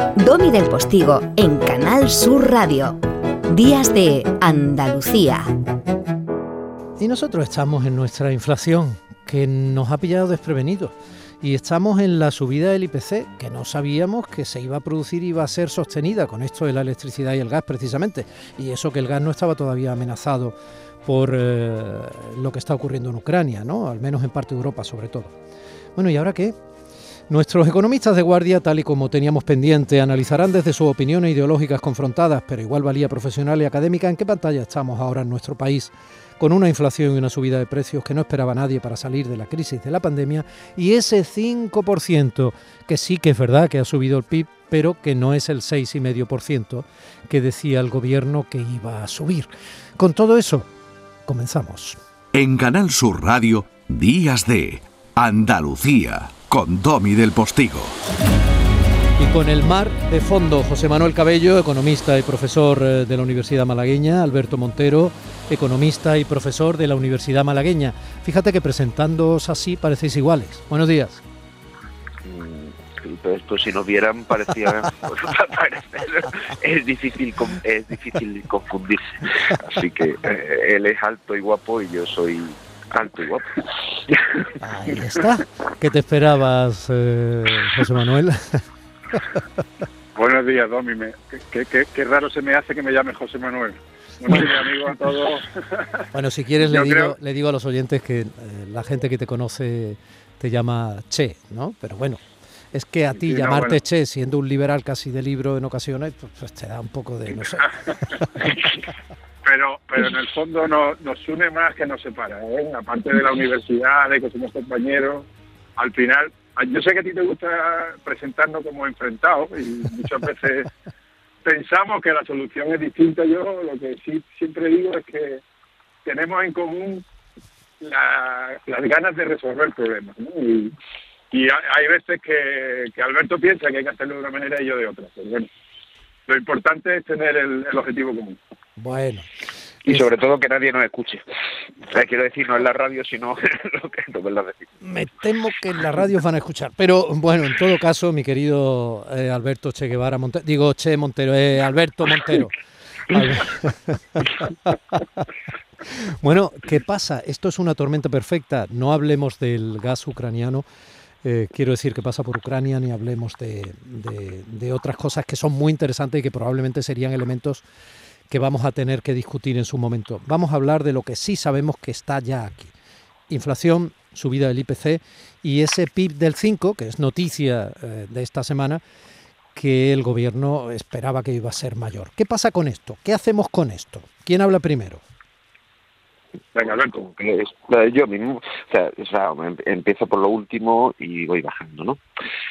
Domi del Postigo en Canal Sur Radio. Días de Andalucía. Y nosotros estamos en nuestra inflación, que nos ha pillado desprevenidos. Y estamos en la subida del IPC, que no sabíamos que se iba a producir y iba a ser sostenida con esto de la electricidad y el gas precisamente. Y eso que el gas no estaba todavía amenazado por eh, lo que está ocurriendo en Ucrania, ¿no? Al menos en parte de Europa sobre todo. Bueno, ¿y ahora qué? Nuestros economistas de guardia, tal y como teníamos pendiente, analizarán desde sus opiniones ideológicas confrontadas, pero igual valía profesional y académica, en qué pantalla estamos ahora en nuestro país, con una inflación y una subida de precios que no esperaba nadie para salir de la crisis de la pandemia, y ese 5% que sí que es verdad que ha subido el PIB, pero que no es el 6,5% que decía el gobierno que iba a subir. Con todo eso, comenzamos. En Canal Sur Radio, Días de Andalucía, con Domi del Postigo. Y con el mar de fondo, José Manuel Cabello, economista y profesor eh, de la Universidad Malagueña, Alberto Montero, economista y profesor de la Universidad Malagueña. Fíjate que presentándoos así parecéis iguales. Buenos días. Pues, pues, si nos vieran parecía es difícil es difícil confundirse así que eh, él es alto y guapo y yo soy guapo ahí está ¿qué te esperabas eh, José Manuel? buenos días Domi qué, raro se me hace que me llame José Manuel bueno, amigo a todos. bueno si quieres le digo, le digo a los oyentes que eh, la gente que te conoce te llama Che, ¿no? Pero bueno, es que a ti llamarte Che, siendo un liberal casi de libro en ocasiones, pues, pues te da un poco de, no sé. pero, pero en el fondo nos une más que nos separa, ¿eh? aparte de la universidad, de que somos compañeros, al final, yo sé que a ti te gusta presentarnos como enfrentados y muchas veces pensamos que la solución es distinta. Yo lo que sí siempre digo es que tenemos en común las ganas de resolver problemas. ¿no? Y, y hay veces que, Alberto piensa que hay que hacerlo de una manera y yo de otra. Pero bueno, lo importante es tener el, objetivo común. Bueno. Y sobre todo que nadie nos escuche. quiero decir, no en la radio, sino lo que no decir. Me temo que en la radio van a escuchar. Pero bueno, en todo caso, mi querido eh, Alberto Che Guevara Montero, digo Che Montero, eh, Alberto Montero. bueno, ¿qué pasa? Esto es una tormenta perfecta. No hablemos del gas ucraniano eh, quiero decir que pasa por Ucrania, ni hablemos de, de, otras cosas que son muy interesantes y que probablemente serían elementos que vamos a tener que discutir en su momento. Vamos a hablar de lo que sí sabemos que está ya aquí. Inflación, subida del IPC y ese PIB del 5, que es noticia eh, de esta semana, que el gobierno esperaba que iba a ser mayor. ¿Qué pasa con esto? ¿Qué hacemos con esto? ¿Quién habla primero? Venga, Alberto. Que yo mismo, o sea, o sea, em, empiezo por lo último y voy bajando, ¿no?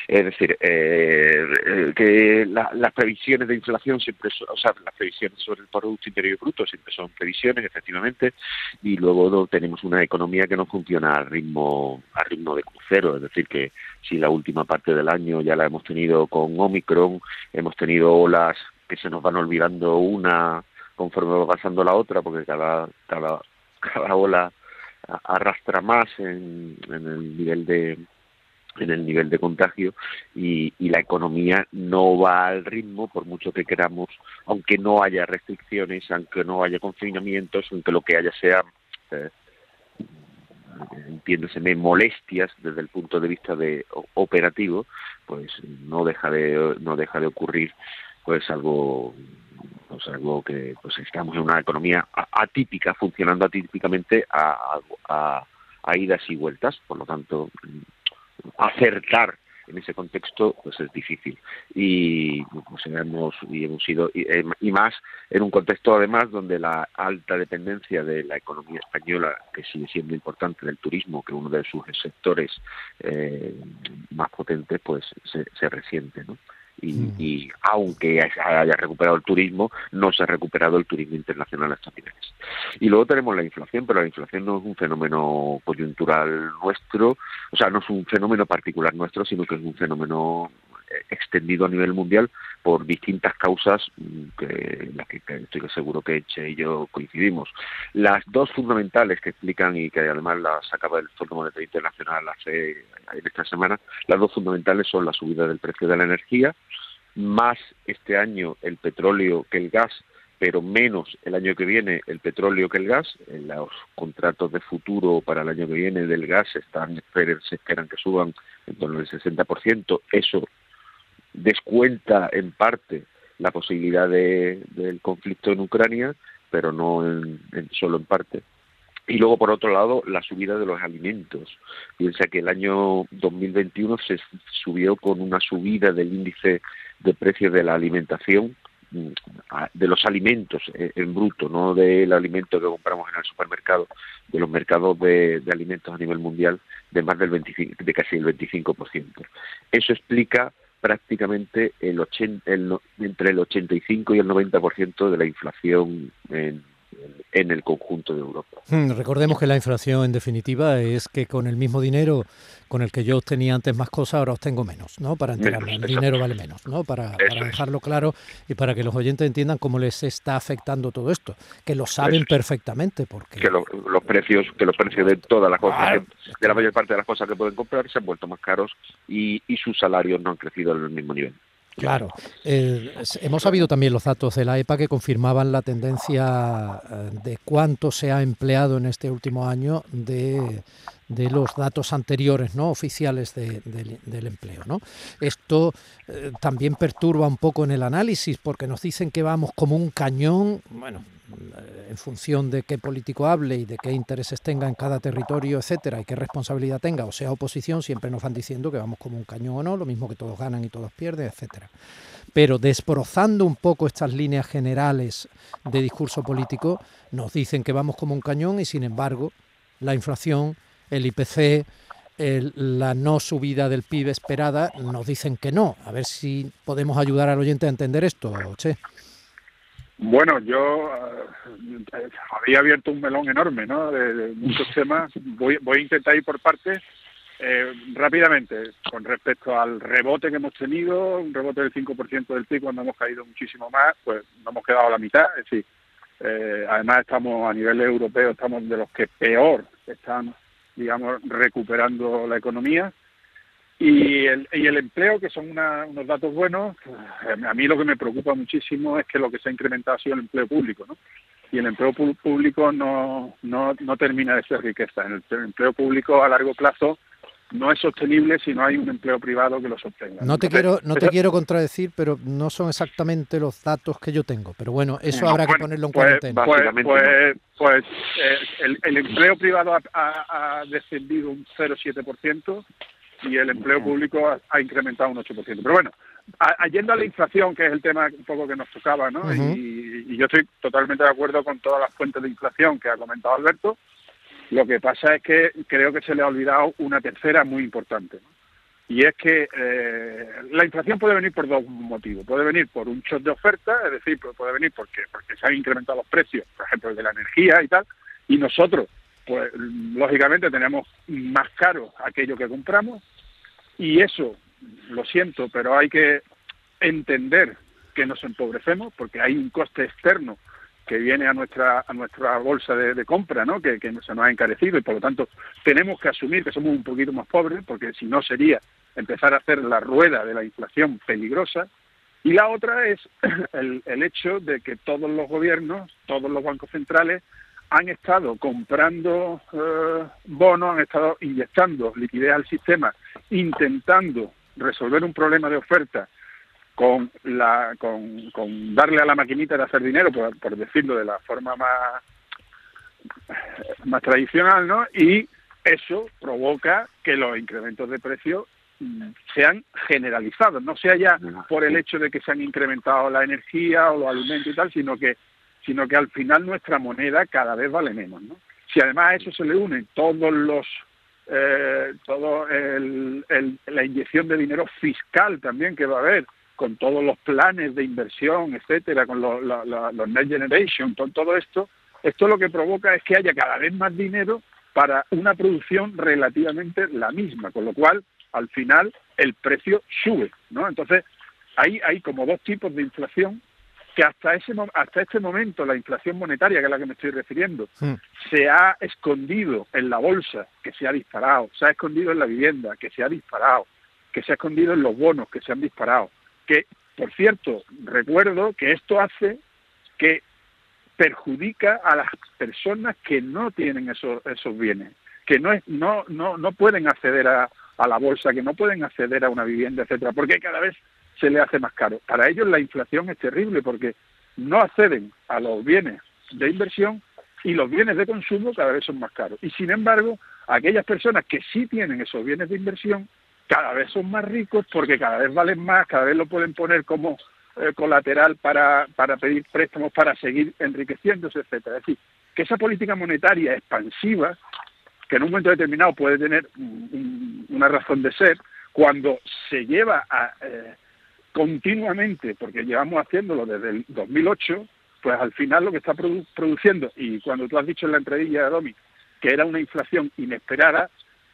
Es decir, eh, que las previsiones de inflación siempre, son, o sea, las previsiones sobre el Producto Interior Bruto siempre son previsiones, efectivamente, y luego tenemos una economía que no funciona a ritmo, a ritmo de crucero, es decir, que si la última parte del año ya la hemos tenido con Omicron, hemos tenido olas que se nos van olvidando una conforme va pasando la otra, porque cada, cada cada ola arrastra más en, el nivel de en el nivel de contagio y, la economía no va al ritmo por mucho que queramos, aunque no haya restricciones, aunque no haya confinamientos, aunque lo que haya sea eh, molestias desde el punto de vista de operativo, pues no deja de no deja de ocurrir pues algo pues algo que pues estamos en una economía atípica, funcionando atípicamente a, a, idas y vueltas, por lo tanto acertar en ese contexto pues es difícil y pues hemos y hemos sido eh, y, más en un contexto además donde la alta dependencia de la economía española que sigue siendo importante del turismo que uno de sus sectores eh, más potentes pues se, se resiente ¿no? Mm. y, aunque haya recuperado el turismo, no se ha recuperado el turismo internacional a estos niveles. Y luego tenemos la inflación, pero la inflación no es un fenómeno coyuntural nuestro, o sea, no es un fenómeno particular nuestro, sino que es un fenómeno extendido a nivel mundial por distintas causas mm, que las que, estoy seguro que Eche y yo coincidimos. Las dos fundamentales que explican y que además las acaba el Fondo Monetario Internacional hace esta semana, las dos fundamentales son la subida del precio de la energía más este año el petróleo que el gas, pero menos el año que viene el petróleo que el gas. En los contratos de futuro para el año que viene del gas están, se esperan que suban en torno al 60%. Eso descuenta en parte la posibilidad de, del conflicto en Ucrania, pero no en, solo en parte. Y luego, por otro lado, la subida de los alimentos. Piensa que el año 2021 se subió con una subida del índice de precios de la alimentación, mm, de los alimentos eh, en bruto, no del alimento que compramos en el supermercado, de los mercados de, alimentos a nivel mundial, de más del 25, de casi el 25%. Eso explica prácticamente entre el 85 y el 90% de la inflación en, en el conjunto de Europa. Hmm, recordemos que la inflación, en definitiva, es que con el mismo dinero con el que yo obtenía antes más cosas, ahora obtengo menos, ¿no? Para enterarme, el dinero vale menos, ¿no? Para, dejarlo claro y para que los oyentes entiendan cómo les está afectando todo esto, que lo saben perfectamente, porque... Que los precios, que los precios de todas las cosas, de la mayor parte de las cosas que pueden comprar se han vuelto más caros y, y sus salarios no han crecido al mismo nivel. Claro. Eh, hemos sabido también los datos de la EPA que confirmaban la tendencia eh, de cuánto se ha empleado en este último año de, de los datos anteriores no oficiales del empleo. ¿no? Esto eh, también perturba un poco en el análisis porque nos dicen que vamos como un cañón, bueno, en función de qué político hable y de qué intereses tenga en cada territorio, etcétera, y qué responsabilidad tenga, o sea oposición, siempre nos van diciendo que vamos como un cañón o no, lo mismo que todos ganan y todos pierden, etcétera. Pero desbrozando un poco estas líneas generales de discurso político, nos dicen que vamos como un cañón y sin embargo la inflación, el IPC, la no subida del PIB esperada, nos dicen que no. A ver si podemos ayudar al oyente a entender esto, Che. Bueno, yo eh, había abierto un melón enorme, ¿no? De, muchos temas. Voy, voy a intentar ir por partes. Eh, rápidamente, con respecto al rebote que hemos tenido, un rebote del 5% del PIB cuando hemos caído muchísimo más, pues no hemos quedado a la mitad. Es decir, eh, además estamos a nivel europeo, estamos de los que peor están, digamos, recuperando la economía. Y el, y el empleo, que son unos datos buenos, eh, a mí lo que me preocupa muchísimo es que lo que se ha incrementado ha sido el empleo público, ¿no? Y el empleo público no, no, no termina de ser riqueza. El, empleo público a largo plazo no es sostenible si no hay un empleo privado que lo sostenga. No te quiero no te quiero contradecir, pero no son exactamente los datos que yo tengo. Pero bueno, eso habrá que ponerlo en pues, cuarentena. Pues, pues, pues eh, el, el, empleo privado ha, ha, ha descendido un 0,7% y el empleo público ha, incrementado un 8%. Pero bueno, yendo a la inflación, que es el tema un poco que nos tocaba, ¿no? y, yo estoy totalmente de acuerdo con todas las fuentes de inflación que ha comentado Alberto. Lo que pasa es que creo que se le ha olvidado una tercera muy importante. Y es que eh, la inflación puede venir por dos motivos. Puede venir por un shock de oferta, es decir, puede venir porque, porque se han incrementado los precios, por ejemplo, el de la energía y tal, y nosotros pues lógicamente tenemos más caro aquello que compramos y eso, lo siento, pero hay que entender que nos empobrecemos porque hay un coste externo que viene a nuestra a nuestra bolsa de, compra, ¿no? Que, que, se nos ha encarecido y por lo tanto tenemos que asumir que somos un poquito más pobres porque si no sería empezar a hacer la rueda de la inflación peligrosa y la otra es el, el hecho de que todos los gobiernos, todos los bancos centrales han estado comprando eh, bonos, han estado inyectando liquidez al sistema, intentando resolver un problema de oferta con, la, con, con darle a la maquinita de hacer dinero, por, decirlo de la forma más, más tradicional, ¿no? Y eso provoca que los incrementos de precios mm, sean generalizados, no sea ya por el hecho de que se han incrementado la energía o los alimentos y tal, sino que sino que al final nuestra moneda cada vez vale menos. ¿no? Si además a eso se le unen todos los eh, todo el, la inyección de dinero fiscal también que va a haber con todos los planes de inversión, etcétera, con los, Next Generation, con todo esto, esto lo que provoca es que haya cada vez más dinero para una producción relativamente la misma, con lo cual al final el precio sube, ¿no? Entonces hay, hay como dos tipos de inflación que hasta ese hasta este momento la inflación monetaria, que es la que me estoy refiriendo, hmm. se ha escondido en la bolsa, que se ha disparado, se ha escondido en la vivienda, que se ha disparado, que se ha escondido en los bonos, que se han disparado, que por cierto, recuerdo que esto hace que perjudica a las personas que no tienen esos, esos bienes, que no, es, no, no, no pueden acceder a, a la bolsa, que no pueden acceder a una vivienda, etcétera, porque cada vez se le hace más caro. Para ellos la inflación es terrible porque no acceden a los bienes de inversión y los bienes de consumo cada vez son más caros. Y sin embargo, aquellas personas que sí tienen esos bienes de inversión cada vez son más ricos porque cada vez valen más, cada vez lo pueden poner como eh, colateral para, para pedir préstamos, para seguir enriqueciéndose, etcétera. Es decir, que esa política monetaria expansiva, que en un momento determinado puede tener una razón de ser, cuando se lleva a, eh, continuamente, porque llevamos haciéndolo desde el 2008, pues al final lo que está produciendo, y cuando tú has dicho en la entradilla, Domi, que era una inflación inesperada,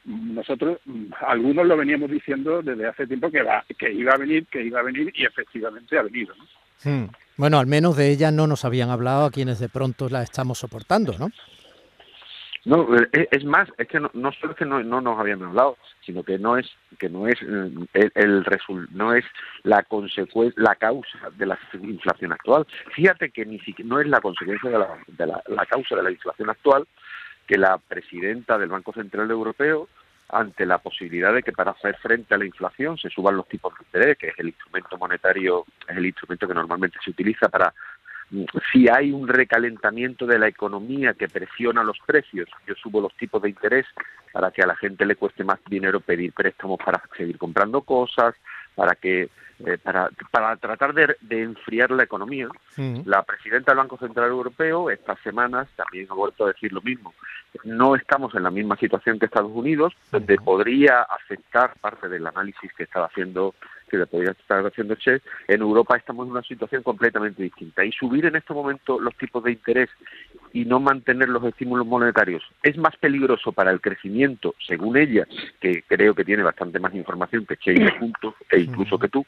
nosotros algunos lo veníamos diciendo desde hace tiempo que va que iba a venir que iba a venir y efectivamente ha venido ¿no? Hmm. bueno al menos de ella no nos habían hablado a quienes de pronto la estamos soportando no no es más es que no, no solo es que no, no, nos habían hablado sino que no es que no es eh, el, el no es la consecuencia la causa de la inflación actual. Fíjate que ni siquiera no es la consecuencia de la, de la, la causa de la inflación actual que la presidenta del Banco Central Europeo, ante la posibilidad de que para hacer frente a la inflación se suban los tipos de interés, que es el instrumento monetario, es el instrumento que normalmente se utiliza para si hay un recalentamiento de la economía que presiona los precios, yo subo los tipos de interés para que a la gente le cueste más dinero pedir préstamos para seguir comprando cosas, para que eh, para, para tratar de, enfriar la economía. La presidenta del Banco Central Europeo estas semanas también ha vuelto a decir lo mismo. No estamos en la misma situación que Estados Unidos, donde podría afectar parte del análisis que estaba haciendo que le podría estar haciendo Che, en Europa estamos en una situación completamente distinta. Y subir en este momento los tipos de interés y no mantener los estímulos monetarios es más peligroso para el crecimiento, según ella, que creo que tiene bastante más información que Che y juntos, e incluso que tú,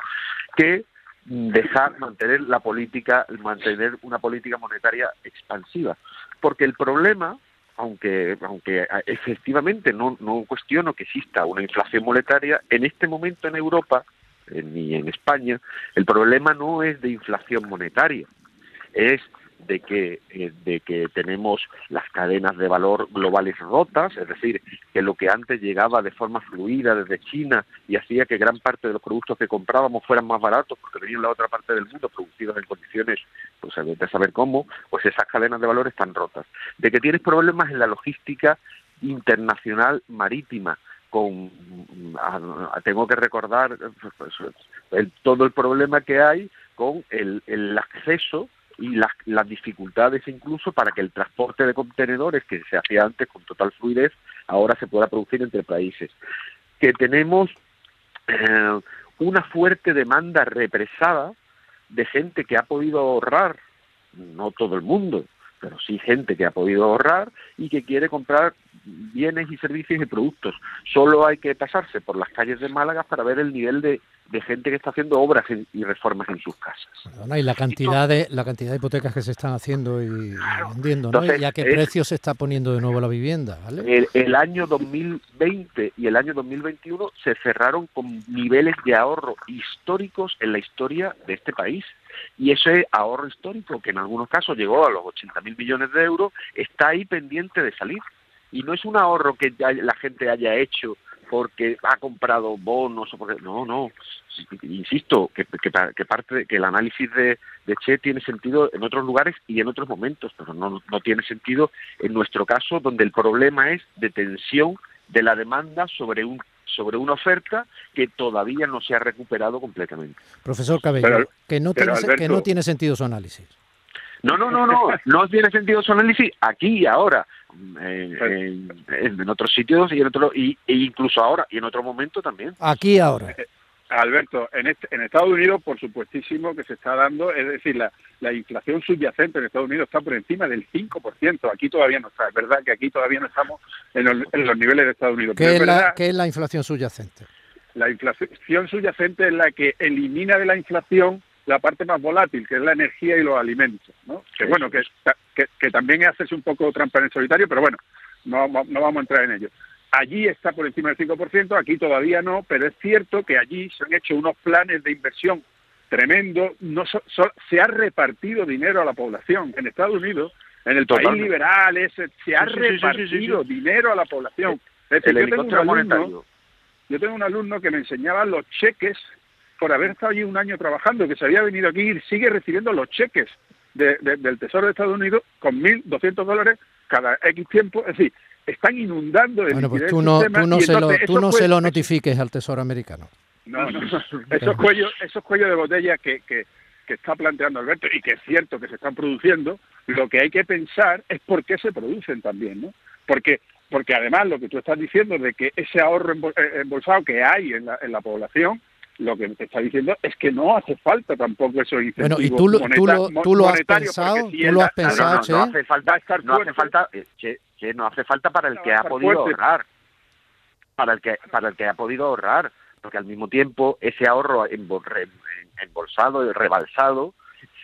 que dejar mantener la política, mantener una política monetaria expansiva. Porque el problema aunque, aunque efectivamente no, no cuestiono que exista una inflación monetaria, en este momento en Europa ni en España, el problema no es de inflación monetaria, es de que, eh, de que tenemos las cadenas de valor globales rotas, es decir, que lo que antes llegaba de forma fluida desde China y hacía que gran parte de los productos que comprábamos fueran más baratos porque venían de la otra parte del mundo producidos en condiciones, pues de saber cómo, pues esas cadenas de valor están rotas. De que tienes problemas en la logística internacional marítima, con tengo que recordar pues, todo el problema que hay con el, el acceso y las, las, dificultades incluso para que el transporte de contenedores que se hacía antes con total fluidez ahora se pueda producir entre países. Que tenemos eh, una fuerte demanda represada de gente que ha podido ahorrar no todo el mundo pero sí gente que ha podido ahorrar y que quiere comprar bienes y servicios y productos. Solo hay que pasarse por las calles de Málaga para ver el nivel de, gente que está haciendo obras y reformas en sus casas. y la cantidad de la cantidad de hipotecas que se están haciendo y, vendiendo, ¿no? y a qué precio se está poniendo de nuevo la vivienda. El, el, año 2020 y el año 2021 se cerraron con niveles de ahorro históricos en la historia de este país. Y ese ahorro histórico, que en algunos casos llegó a los 80 mil millones de euros, está ahí pendiente de salir. Y no es un ahorro que la gente haya hecho porque ha comprado bonos o porque no no insisto que, que, parte que el análisis de, de, Che tiene sentido en otros lugares y en otros momentos pero no, no tiene sentido en nuestro caso donde el problema es de tensión de la demanda sobre un sobre una oferta que todavía no se ha recuperado completamente. Profesor Cabello, que, no tiene, que no tiene sentido su análisis. No, no, no, no, no tiene sentido su análisis aquí y ahora, en, en, otros sitios y en otro, y, e incluso ahora y en otro momento también. Aquí y ahora. Alberto, en, este, en Estados Unidos, por supuestísimo que se está dando, es decir, la, la inflación subyacente en Estados Unidos está por encima del 5%. Aquí todavía no está. Es verdad que aquí todavía no estamos en los, niveles de Estados Unidos. ¿Qué, es, la, ¿Qué es la inflación subyacente? La inflación subyacente es la que elimina de la inflación la parte más volátil, que es la energía y los alimentos. ¿no? Que bueno, que, que, que también es hacerse un poco trampa en el solitario, pero bueno, no, no vamos a entrar en ello. Allí está por encima del 5%, aquí todavía no, pero es cierto que allí se han hecho unos planes de inversión tremendo, no se ha repartido dinero a la población. En Estados Unidos, en el país liberal, ese, se ha repartido dinero a la población. yo, tengo un alumno, yo tengo un alumno que me enseñaba los cheques por haber estado allí un año trabajando, que se había venido aquí y sigue recibiendo los cheques del Tesoro de Estados Unidos con 1.200 dólares cada X tiempo. Es decir, están inundando de Bueno, pues tú no, tú no, se, lo, tú no se lo notifiques al Tesoro americano. No, no, esos cuellos, esos cuellos de botella que, que, que está planteando Alberto y que es cierto que se están produciendo, lo que hay que pensar es por qué se producen también, ¿no? Porque porque además lo que tú estás diciendo de que ese ahorro eh, embolsado que hay en la, en la población lo que te está diciendo es que no hace falta tampoco eso Bueno, y tú lo, tú lo, tú lo has pensado, tú lo has pensado, no, hace falta, no hace falta, che, che, no hace falta para el que ha podido ahorrar, para el que para el que ha podido ahorrar, porque al mismo tiempo ese ahorro embolsado y rebalsado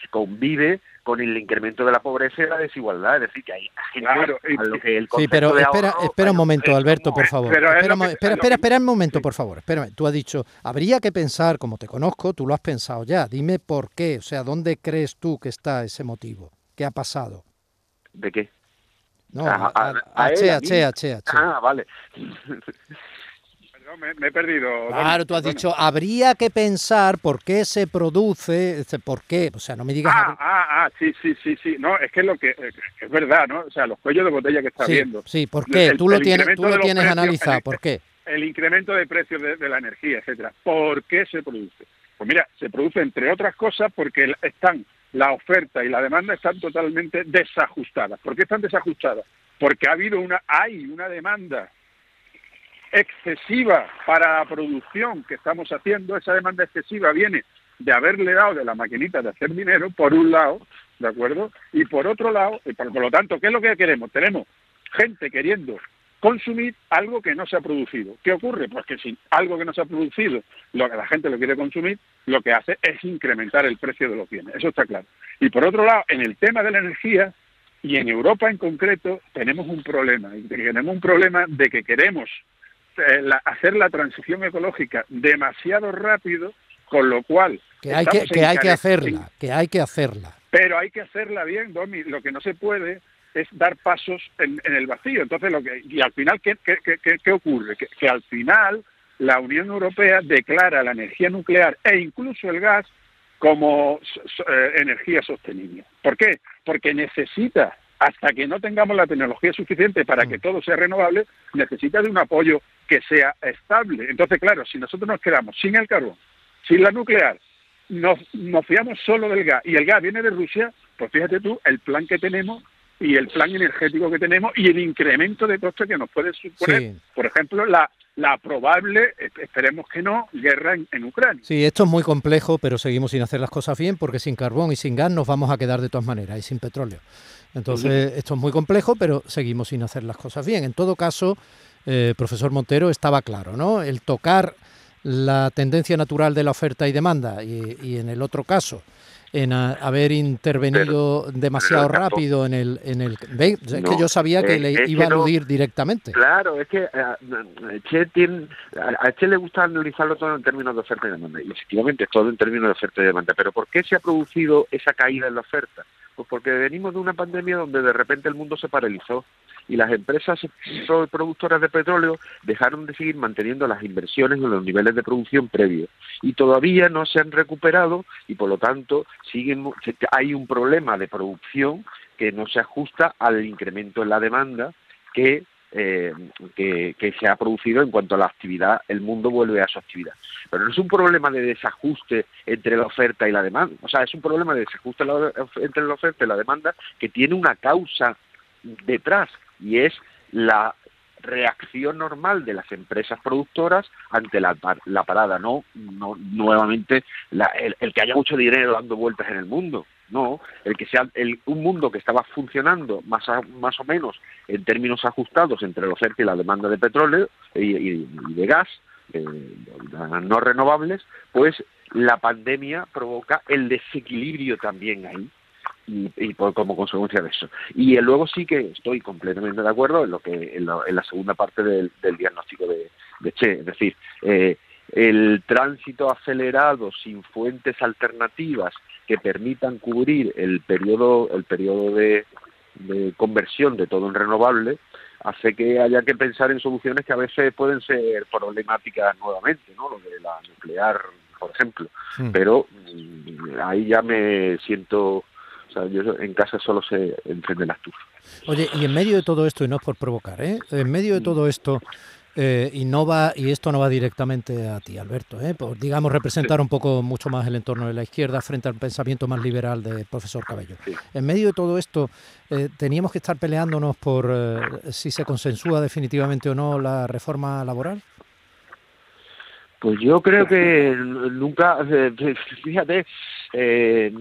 convive con el incremento de la pobreza y la desigualdad. Es decir, que hay gente a lo que el Sí, pero espera, espera un momento, Alberto, por favor. Espera, espera, espera, un momento, por favor. Espérame. Tú has dicho, habría que pensar, como te conozco, tú lo has pensado ya. Dime por qué, o sea, ¿dónde crees tú que está ese motivo? ¿Qué ha pasado? ¿De qué? No, a, a, a, a, Ah, vale. Me, he perdido. Claro, tú has dicho, habría que pensar por qué se produce, por qué, o sea, no me digas... Ah, ah, ah, sí, sí, sí, sí, no, es que es lo que, es verdad, ¿no? O sea, los cuellos de botella que está viendo. Sí, ¿por qué? tú lo tienes, tú lo tienes analizado, ¿por qué? El incremento de precios de, la energía, etcétera. ¿Por qué se produce? Pues mira, se produce entre otras cosas porque están la oferta y la demanda están totalmente desajustadas. ¿Por qué están desajustadas? Porque ha habido una, hay una demanda excesiva para la producción que estamos haciendo, esa demanda excesiva viene de haberle dado de la maquinita de hacer dinero, por un lado, ¿de acuerdo? Y por otro lado, y por, lo tanto, ¿qué es lo que queremos? Tenemos gente queriendo consumir algo que no se ha producido. ¿Qué ocurre? Pues que si algo que no se ha producido, lo que la gente lo quiere consumir, lo que hace es incrementar el precio de los bienes. Eso está claro. Y por otro lado, en el tema de la energía, y en Europa en concreto, tenemos un problema. Y tenemos un problema de que queremos eh, hacer la transición ecológica demasiado rápido, con lo cual... Que hay que, que, hay que hacerla, que hay que hacerla. Pero hay que hacerla bien, Domi. Lo que no se puede es dar pasos en, el vacío. Entonces, lo que, y al final, ¿qué, qué, qué, qué ocurre? Que, que al final la Unión Europea declara la energía nuclear e incluso el gas como eh, energía sostenible. ¿Por qué? Porque necesita hasta que no tengamos la tecnología suficiente para que mm. todo sea renovable, necesita de un apoyo que sea estable. Entonces, claro, si nosotros nos quedamos sin el carbón, sin la nuclear, nos, nos fiamos solo del gas y el gas viene de Rusia, pues fíjate tú el plan que tenemos y el plan energético que tenemos y el incremento de costes que nos puede suponer, por ejemplo, la, la probable, esperemos que no, guerra en, Ucrania. Sí, esto es muy complejo, pero seguimos sin hacer las cosas bien porque sin carbón y sin gas nos vamos a quedar de todas maneras y sin petróleo. Entonces, esto es muy complejo, pero seguimos sin hacer las cosas bien. En todo caso, eh, profesor Montero, estaba claro, ¿no? El tocar la tendencia natural de la oferta y demanda y en el otro caso en haber intervenido demasiado rápido en el en el es que yo sabía que le iba a aludir directamente. Claro es que a, che tiene, a, Che le gusta analizarlo todo en términos de oferta y demanda y efectivamente todo en términos de oferta y demanda pero ¿por qué se ha producido esa caída en la oferta? Pues porque venimos de una pandemia donde de repente el mundo se paralizó y las empresas productoras de petróleo dejaron de seguir manteniendo las inversiones en los niveles de producción previos y todavía no se han recuperado y por lo tanto siguen, hay un problema de producción que no se ajusta al incremento en la demanda que eh, que, que, se ha producido en cuanto a la actividad, el mundo vuelve a su actividad. Pero no es un problema de desajuste entre la oferta y la demanda, o sea, es un problema de desajuste entre la oferta y la demanda que tiene una causa detrás y es la reacción normal de las empresas productoras ante la, la parada, no, no nuevamente el, que haya mucho dinero dando vueltas en el mundo, no, el que sea el, un mundo que estaba funcionando más, más o menos en términos ajustados entre la oferta y la demanda de petróleo y, de gas, eh, no renovables, pues la pandemia provoca el desequilibrio también ahí y, por, como consecuencia de eso. Y luego sí que estoy completamente de acuerdo en lo que en la, segunda parte del, diagnóstico de, Che, es decir, eh, el tránsito acelerado sin fuentes alternativas que permitan cubrir el periodo el periodo de, conversión de todo en renovable hace que haya que pensar en soluciones que a veces pueden ser problemáticas nuevamente, ¿no? Lo de la nuclear, por ejemplo. Pero mm, ahí ya me siento, o sea, yo en casa solo se enciende la estufa. Oye, y en medio de todo esto, y no es por provocar, ¿eh? En medio de todo esto, eh, y no va y esto no va directamente a ti, Alberto, ¿eh? por, digamos representar un poco mucho más el entorno de la izquierda frente al pensamiento más liberal del profesor Cabello. En medio de todo esto, eh, teníamos que estar peleándonos por eh, si se consensúa definitivamente o no la reforma laboral. Pues yo creo que nunca, eh, fíjate, eh,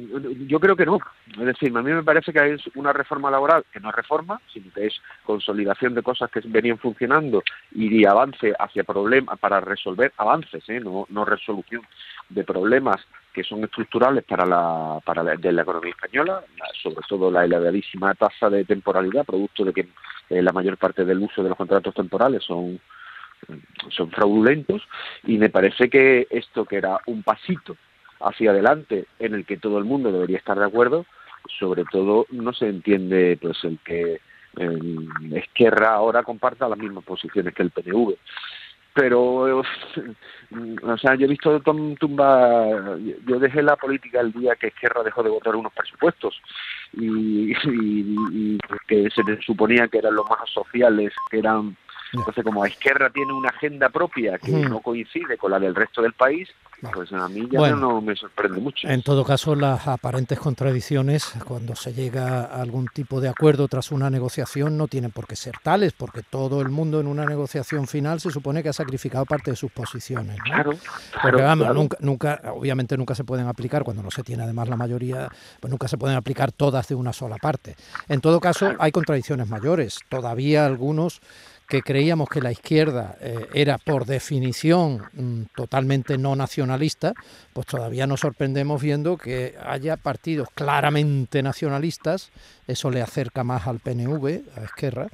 yo creo que no. Es decir, a mí me parece que es una reforma laboral que no es reforma, sino que es consolidación de cosas que venían funcionando y avance hacia problemas para resolver avances, ¿eh? no, no resolución de problemas que son estructurales para la, para la, de la economía española, sobre todo la elevadísima tasa de temporalidad, producto de que la mayor parte del uso de los contratos temporales son son fraudulentos y me parece que esto que era un pasito hacia adelante en el que todo el mundo debería estar de acuerdo, sobre todo no se entiende pues el que Esquerra ahora comparta las mismas posiciones que el PNV. Pero, o sea, yo he visto Tom Tumba, yo dejé la política el día que Esquerra dejó de votar unos presupuestos y, y que se suponía que eran los más sociales, que eran entonces, como Izquierda tiene una agenda propia que no coincide con la del resto del país, pues a mí ya no me sorprende mucho. En todo caso, las aparentes contradicciones, cuando se llega a algún tipo de acuerdo tras una negociación, no tienen por qué ser tales, porque todo el mundo en una negociación final se supone que ha sacrificado parte de sus posiciones. Claro, Porque vamos, Nunca, nunca, obviamente nunca se pueden aplicar, cuando no se tiene además la mayoría, pues nunca se pueden aplicar todas de una sola parte. En todo caso, hay contradicciones mayores. Todavía algunos que creíamos que la izquierda eh, era por definición mm, totalmente no nacionalista, pues todavía nos sorprendemos viendo que haya partidos claramente nacionalistas, eso le acerca más al PNV, a Esquerra,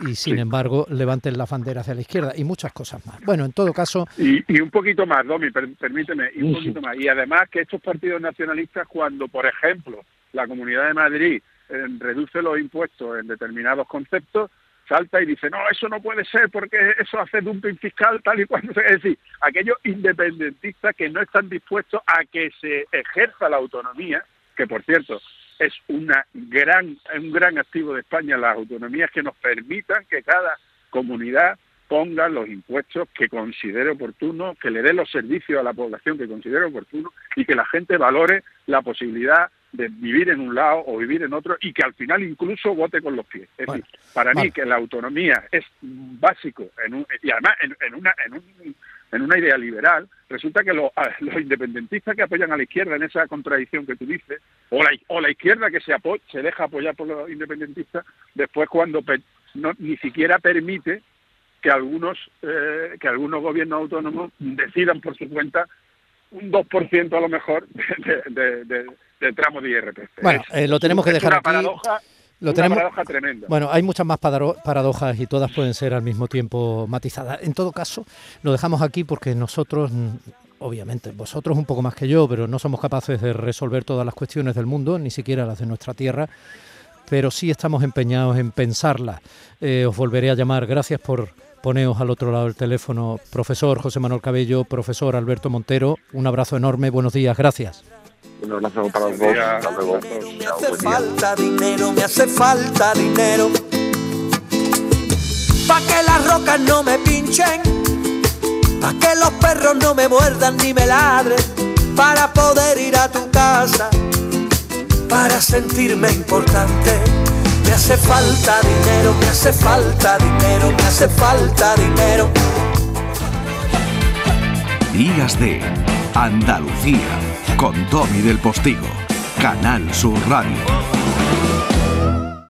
y sin embargo levanten la bandera hacia la izquierda y muchas cosas más. Bueno, en todo caso... Y, un poquito más, Domi, permíteme, y un poquito más. Y además que estos partidos nacionalistas, cuando, por ejemplo, la Comunidad de Madrid eh, reduce los impuestos en determinados conceptos, salta y dice, no, eso no puede ser porque eso hace dumping fiscal tal y cual. Es decir, aquellos independentistas que no están dispuestos a que se ejerza la autonomía, que por cierto es una gran, un gran activo de España, las autonomías que nos permitan que cada comunidad ponga los impuestos que considere oportuno, que le dé los servicios a la población que considere oportuno y que la gente valore la posibilidad de vivir en un lado o vivir en otro y que al final incluso vote con los pies. Es decir, para mí que la autonomía es básico en y además en, una en, una idea liberal, resulta que los, independentistas que apoyan a la izquierda en esa contradicción que tú dices, o la, o la izquierda que se, se deja apoyar por los independentistas, después cuando no, ni siquiera permite que algunos eh, que algunos gobiernos autónomos decidan por su cuenta un 2% a lo mejor de, de IRPF. Bueno, eh, lo tenemos que dejar una aquí. Paradoja, lo tenemos... paradoja tremenda. Bueno, hay muchas más paradojas y todas pueden ser al mismo tiempo matizadas. En todo caso, lo dejamos aquí porque nosotros, obviamente, vosotros un poco más que yo, pero no somos capaces de resolver todas las cuestiones del mundo, ni siquiera las de nuestra tierra, pero sí estamos empeñados en pensarlas. Eh, os volveré a llamar. Gracias por Poneos al otro lado del teléfono, profesor José Manuel Cabello, profesor Alberto Montero. Un abrazo enorme, buenos días, gracias. Un abrazo para los dos. Me hace falta dinero, me hace falta dinero. Pa' que las rocas no me pinchen, pa' que los perros no me muerdan ni me ladren, para poder ir a tu casa, para sentirme importante me hace falta dinero, me hace falta dinero, me hace falta dinero. Días de Andalucía con Tommy del Postigo, Canal Sur Radio.